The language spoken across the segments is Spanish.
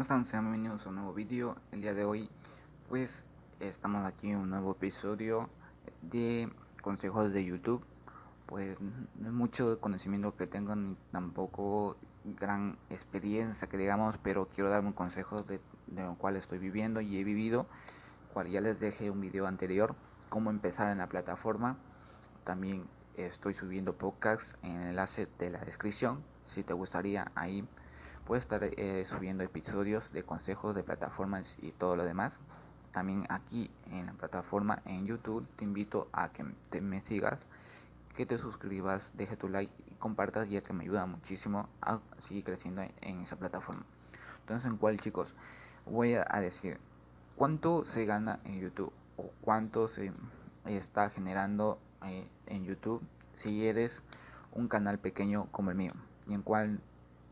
¿cómo están? Sean bienvenidos a un nuevo vídeo. El día de hoy, pues, estamos aquí en un nuevo episodio de consejos de YouTube. Pues, no es mucho conocimiento que tengo ni tampoco gran experiencia que digamos, pero quiero darme un consejo de, de lo cual estoy viviendo y he vivido, cual ya les dejé un vídeo anterior, cómo empezar en la plataforma. También estoy subiendo podcasts en el enlace de la descripción, si te gustaría ahí Puedes estar eh, subiendo episodios de consejos de plataformas y todo lo demás. También aquí en la plataforma en YouTube te invito a que te me sigas, que te suscribas, deje tu like y compartas ya que me ayuda muchísimo a seguir creciendo en, esa plataforma. Entonces en cuál chicos voy a decir cuánto se gana en YouTube o cuánto se está generando eh, en YouTube si eres un canal pequeño como el mío y en cual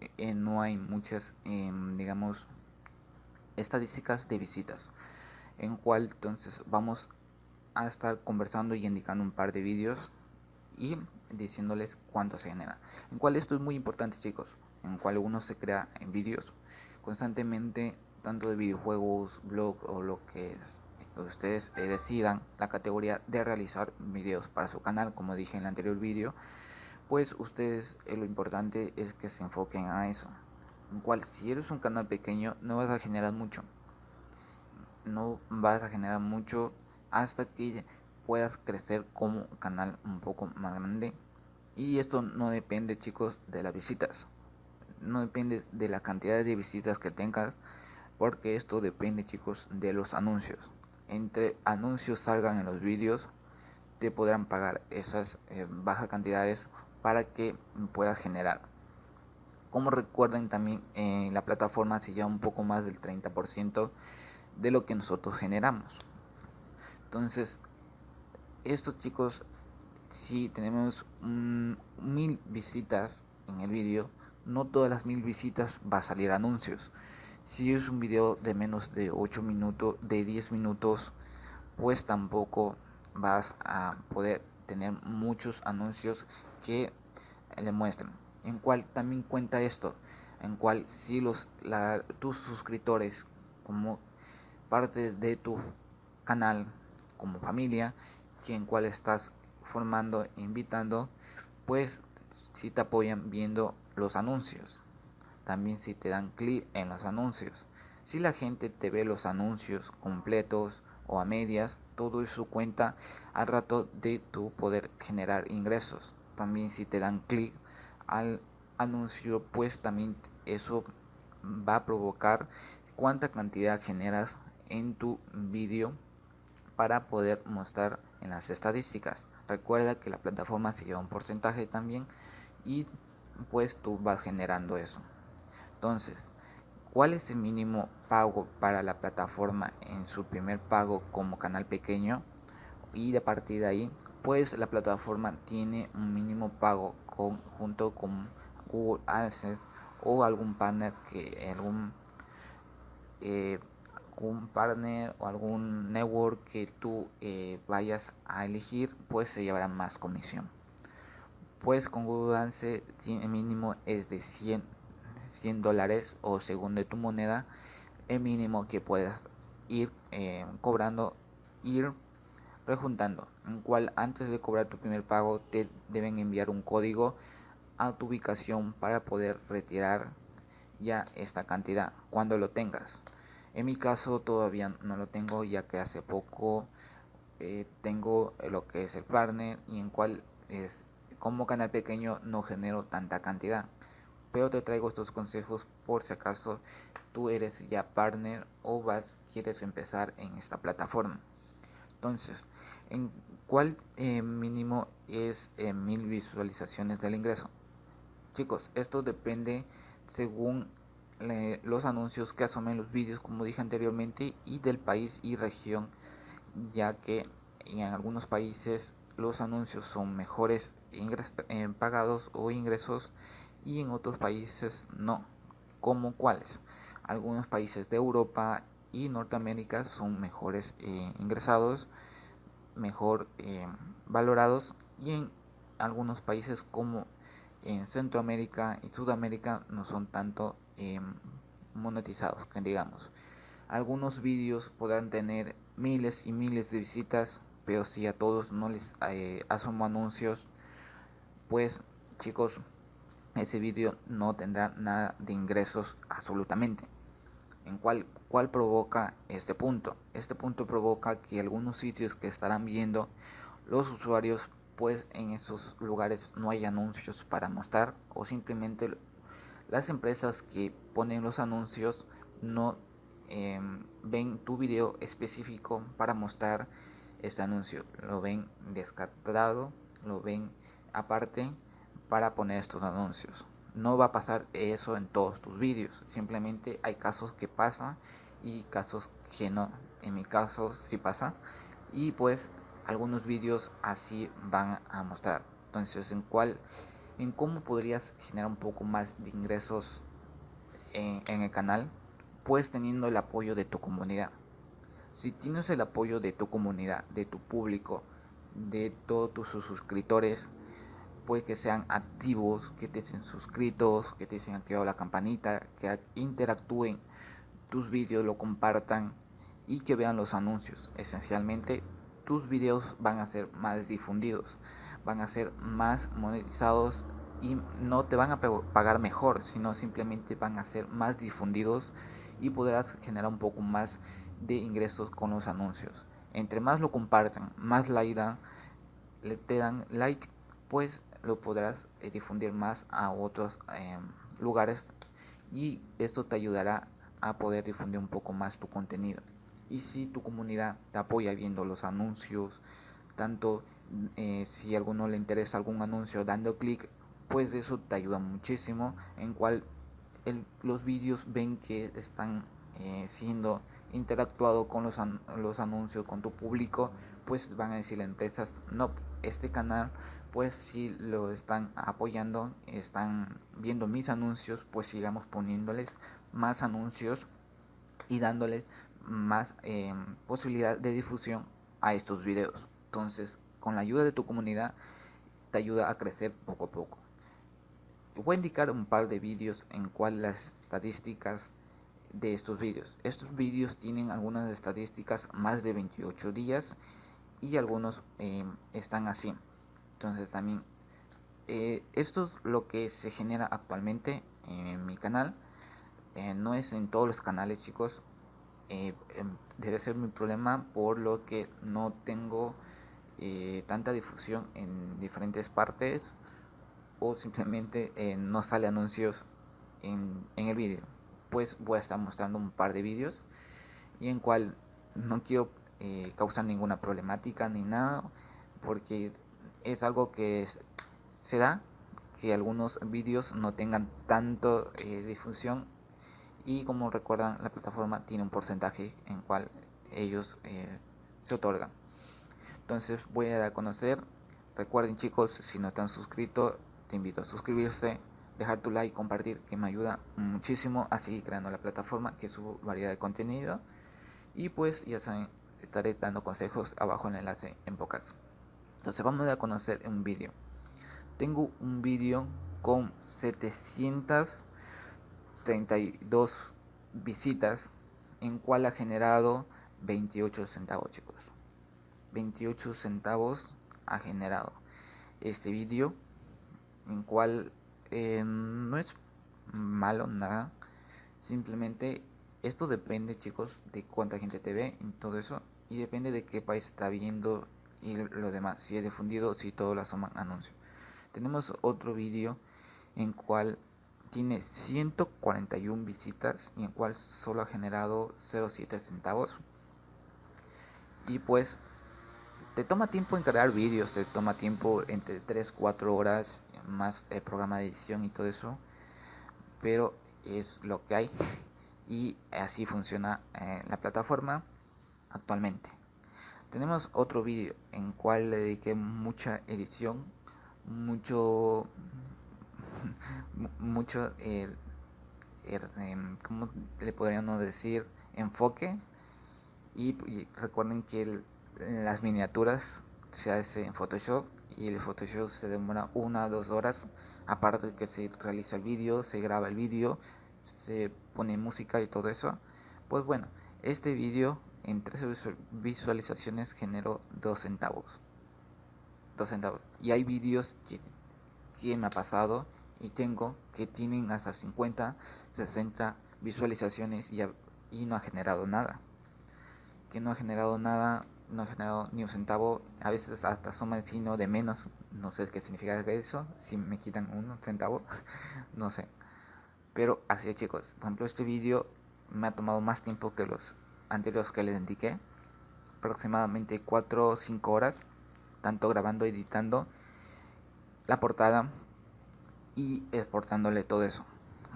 eh, no hay muchas, em, digamos, estadísticas de visitas. En cual entonces vamos a estar conversando y indicando un par de vídeos y diciéndoles cuánto se genera. En cual esto es muy importante chicos, en cual uno se crea en vídeos constantemente, tanto de videojuegos, blog o lo que es, ustedes eh, decidan la categoría de realizar vídeos para su canal, como dije en el anterior vídeo pues ustedes eh, lo importante es que se enfoquen a eso. En cual si eres un canal pequeño no vas a generar mucho. No vas a generar mucho hasta que puedas crecer como canal un poco más grande. Y esto no depende chicos de las visitas. No depende de la cantidad de visitas que tengas. Porque esto depende chicos de los anuncios. Entre anuncios salgan en los vídeos te podrán pagar esas eh, bajas cantidades para que pueda generar. Como recuerden también en la plataforma se lleva un poco más del 30% de lo que nosotros generamos. Entonces, estos chicos, si tenemos mil visitas en el vídeo, no todas las mil visitas va a salir anuncios. Si es un video de menos de 8 minutos, de 10 minutos, pues tampoco vas a poder tener muchos anuncios que le muestran. En cual también cuenta esto, en cual si los tus suscriptores como parte de tu canal, como familia, en cual estás formando, invitando, pues si te apoyan viendo los anuncios. También si te dan clic en los anuncios. Si la gente te ve los anuncios completos o a medias, todo eso cuenta al rato de tu poder generar ingresos también si te dan clic al anuncio pues también eso va a provocar cuánta cantidad generas en tu vídeo para poder mostrar en las estadísticas. Recuerda que la plataforma se lleva un porcentaje también y pues tú vas generando eso. Entonces cuál es el mínimo pago para la plataforma en su primer pago como canal pequeño y de partir de ahí pues la plataforma tiene un mínimo pago con, junto con Google AdSense o algún partner que algún eh, partner o algún network que tú eh, vayas a elegir pues se llevará más comisión. Pues con Google AdSense el mínimo es de 100 100 dólares o según de tu moneda el mínimo que puedas ir eh, cobrando ir rejuntando, en cual antes de cobrar tu primer pago te deben enviar un código a tu ubicación para poder retirar ya esta cantidad cuando lo tengas. En mi caso todavía no lo tengo ya que hace poco eh, tengo lo que es el partner y en cual es como canal pequeño no genero tanta cantidad. Pero te traigo estos consejos por si acaso tú eres ya partner o vas quieres empezar en esta plataforma. Entonces, ¿en cuál eh, mínimo es eh, mil visualizaciones del ingreso? Chicos, esto depende según los anuncios que asomen los vídeos, como dije anteriormente, y del país y región, ya que en algunos países los anuncios son mejores eh, pagados o ingresos y en otros países no. ¿Como cuáles? Algunos países de Europa y Norteamérica son mejores eh, ingresados, mejor eh, valorados y en algunos países como en Centroamérica y Sudamérica no son tanto eh, monetizados, que digamos. Algunos vídeos podrán tener miles y miles de visitas, pero si a todos no les eh, asomo anuncios, pues chicos, ese vídeo no tendrá nada de ingresos absolutamente. ¿En cuál, cuál provoca este punto? Este punto provoca que algunos sitios que estarán viendo los usuarios, pues en esos lugares no hay anuncios para mostrar o simplemente las empresas que ponen los anuncios no Em, ven tu video específico para mostrar este anuncio. Lo ven descartado, lo ven aparte para poner estos anuncios. No va a pasar eso en todos tus vídeos. Simplemente hay casos que pasa y casos que no. En mi caso sí pasa. Y pues algunos vídeos así van a mostrar. Entonces, en cuál, en cómo podrías generar un poco más de ingresos en el canal pues teniendo el apoyo de tu comunidad. Si tienes el apoyo de tu comunidad, de tu público, de todos tus suscriptores, pues que sean activos, que te sean suscritos, que te hayan activado la campanita, que interactúen tus vídeos, lo compartan y que vean los anuncios. Esencialmente, tus vídeos van a ser más difundidos, van a ser más monetizados y no te van a pagar mejor, sino simplemente van a ser más difundidos y podrás generar un poco más de ingresos con los anuncios. Entre más lo compartan, más like dan, le te dan like, pues lo podrás eh, difundir más a otros em, lugares y esto te ayudará a poder difundir un poco más tu contenido. Y si tu comunidad te apoya viendo los anuncios, tanto eh, si a alguno le interesa algún anuncio dando clic, pues eso te ayuda muchísimo en cual los vídeos ven que están eh, siendo interactuado con los, los anuncios con tu público pues van a decir las empresas no este canal pues si lo están apoyando están viendo mis anuncios pues sigamos poniéndoles más anuncios y dándoles más eh, posibilidad de difusión a estos videos entonces con la ayuda de tu comunidad te ayuda a crecer poco a poco voy a indicar un par de vídeos en cual las estadísticas de estos vídeos. Estos vídeos tienen algunas estadísticas más de 28 días y algunos eh, están así. Entonces también eh, esto es lo que se genera actualmente en mi canal. Eh, no es en todos los canales chicos. Em, debe ser mi problema por lo que no tengo tanta difusión en diferentes partes o simplemente eh, no sale anuncios en, en el vídeo pues voy a estar mostrando un par de vídeos y en cual no quiero eh, causar ninguna problemática ni nada porque es algo que se da que algunos vídeos no tengan tanto eh, difusión y como recuerdan la plataforma tiene un porcentaje en cual ellos se otorgan entonces voy a dar a conocer recuerden chicos si no están suscritos te invito a suscribirse, dejar tu like, compartir, que me ayuda muchísimo a seguir creando la plataforma, que subo variedad de contenido. Y pues ya saben, estaré dando consejos abajo en el enlace en pocas. Entonces vamos a conocer un vídeo. Tengo un vídeo con 732 visitas, en cual ha generado 28 centavos, chicos. 28 centavos ha generado este vídeo en cual eh, no es malo nada simplemente esto depende chicos de cuánta gente te ve y todo eso y depende de qué país está viendo y lo demás. Si es difundido si todo lo asoman anuncio. Tenemos otro vídeo en cual tiene 141 visitas y en cual solo ha generado 0.7 centavos. Y pues te toma tiempo en crear vídeos, te toma tiempo entre 3, 4 horas, más el programa de edición y todo eso, pero es lo que hay. Y así funciona eh, la plataforma actualmente. Tenemos otro vídeo en cual le dediqué mucha edición, mucho, mucho, eh, er, em, ¿cómo le podríamos decir? Enfoque. Y, recuerden que las miniaturas se hace en Photoshop y el Photoshop se demora una o dos horas aparte de que se realiza el vídeo se graba el vídeo se pone música y todo eso. Pues bueno, este vídeo en 13 visualizaciones generó 2 centavos. 2 centavos. Y hay vídeos que, me ha pasado y tengo que tienen hasta 50, 60 visualizaciones y, y no ha generado nada. Que no ha generado nada, no ha generado ni un centavo, a veces hasta suma el signo de menos, no sé qué significa eso, si me quitan un centavo, no sé. Pero así chicos, por ejemplo este vídeo me ha tomado más tiempo que los anteriores que les indiqué, aproximadamente 4 o 5 horas, tanto grabando, editando la portada y exportándole todo eso.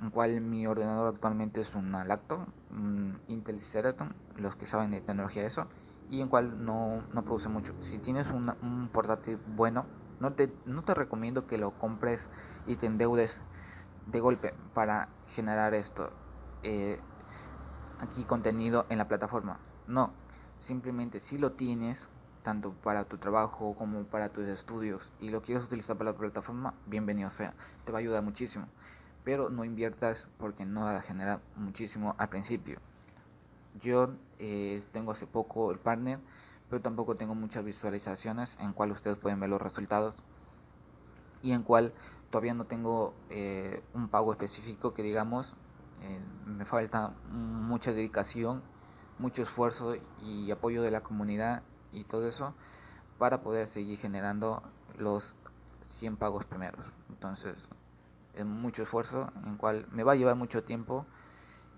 En cual mi ordenador actualmente es un Lacto, un Intel Ceraton, los que saben de tecnología eso, y en cual no, no produce mucho. Si tienes un portátil bueno, no te, no te recomiendo que lo compres y te endeudes de golpe para generar esto. Eh, aquí contenido en la plataforma. No, simplemente si lo tienes, tanto para tu trabajo como para tus estudios, y lo quieres utilizar para la plataforma, bienvenido sea, te va a ayudar muchísimo. Pero no inviertas porque no va a generar muchísimo al principio. Yo eh, tengo hace poco el partner, pero tampoco tengo muchas visualizaciones en cual ustedes pueden ver los resultados y en cual todavía no tengo eh, un pago específico que digamos eh, me falta mucha dedicación, mucho esfuerzo y apoyo de la comunidad y todo eso para poder seguir generando los 100 pagos primeros. Entonces, es mucho esfuerzo en cual me va a llevar mucho tiempo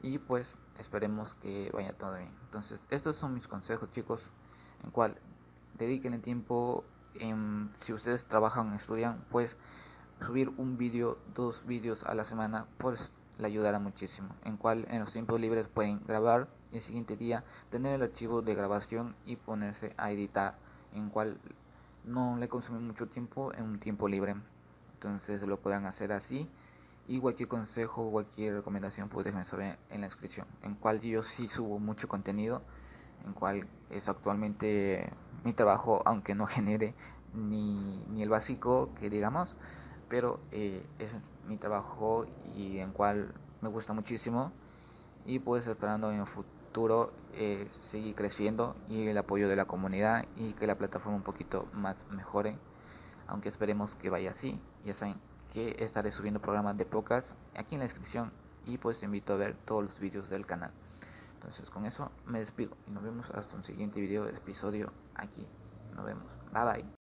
y pues esperemos que vaya todo bien. Entonces, estos son mis consejos, chicos, en cual dediquen el tiempo en, si ustedes trabajan estudian, pues subir un vídeo, dos vídeos a la semana, pues le ayudará muchísimo. En cual en los tiempos libres pueden grabar y el siguiente día tener el archivo de grabación y ponerse a editar. En cual no le consume mucho tiempo en un tiempo libre. Entonces lo puedan hacer así. Y cualquier consejo, cualquier recomendación, pues déjenme saber en la descripción. En cual yo sí subo mucho contenido. En cual es actualmente mi trabajo, aunque no genere ni, ni el básico que digamos pero eh, es mi trabajo y en cual me gusta muchísimo. Y pues esperando en el futuro eh, seguir creciendo y el apoyo de la comunidad y que la plataforma un poquito más mejore aunque esperemos que vaya así. Ya saben que estaré subiendo programas de podcast aquí en la descripción y pues te invito a ver todos los vídeos del canal. Entonces con eso me despido y nos vemos hasta un siguiente video episodio aquí. Nos vemos. Bye bye